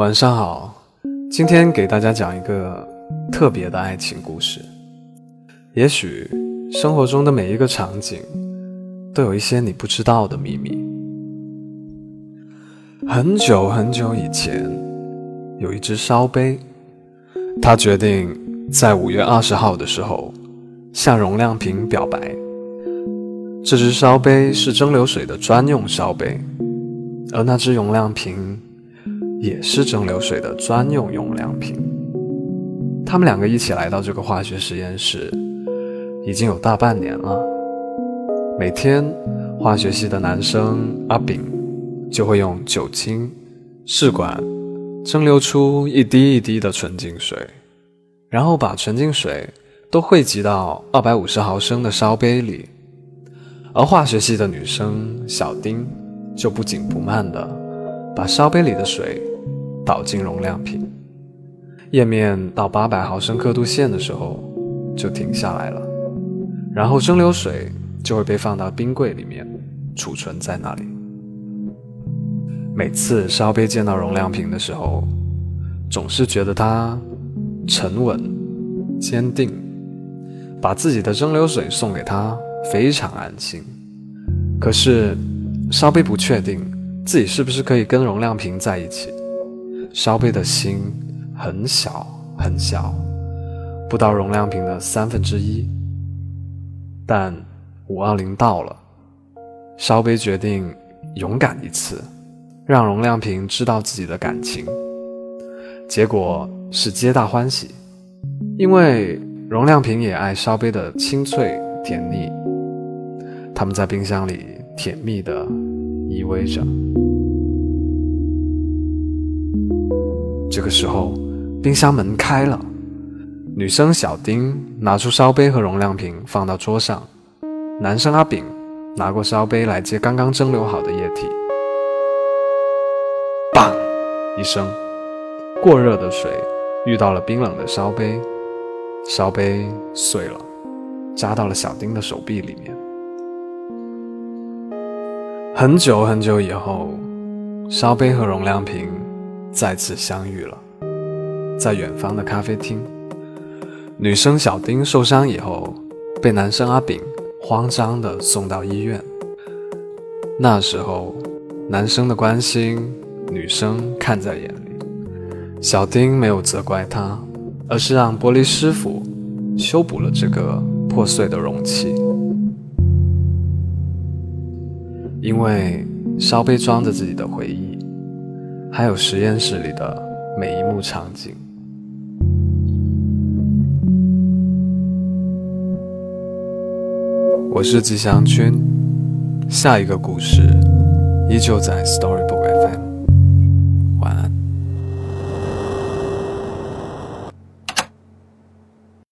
晚上好，今天给大家讲一个特别的爱情故事。也许生活中的每一个场景，都有一些你不知道的秘密。很久很久以前，有一只烧杯，它决定在五月二十号的时候向容亮瓶表白。这只烧杯是蒸馏水的专用烧杯，而那只容亮瓶。也是蒸馏水的专用用量瓶。他们两个一起来到这个化学实验室，已经有大半年了。每天，化学系的男生阿炳就会用酒精试管蒸馏出一滴一滴的纯净水，然后把纯净水都汇集到二百五十毫升的烧杯里。而化学系的女生小丁就不紧不慢的把烧杯里的水。倒进容量瓶，液面到八百毫升刻度线的时候就停下来了，然后蒸馏水就会被放到冰柜里面储存在那里。每次烧杯见到容量瓶的时候，总是觉得它沉稳、坚定，把自己的蒸馏水送给他非常安心。可是烧杯不确定自己是不是可以跟容量瓶在一起。烧杯的心很小很小，不到容量瓶的三分之一。但五二零到了，烧杯决定勇敢一次，让容量瓶知道自己的感情。结果是皆大欢喜，因为容量瓶也爱烧杯的清脆甜腻。他们在冰箱里甜蜜地依偎着。这个时候，冰箱门开了，女生小丁拿出烧杯和容量瓶放到桌上，男生阿炳拿过烧杯来接刚刚蒸馏好的液体。砰！一声，过热的水遇到了冰冷的烧杯，烧杯碎了，扎到了小丁的手臂里面。很久很久以后，烧杯和容量瓶。再次相遇了，在远方的咖啡厅，女生小丁受伤以后，被男生阿炳慌张地送到医院。那时候，男生的关心，女生看在眼里。小丁没有责怪他，而是让玻璃师傅修补了这个破碎的容器，因为烧杯装着自己的回忆。还有实验室里的每一幕场景。我是吉祥君，下一个故事依旧在 Storybook。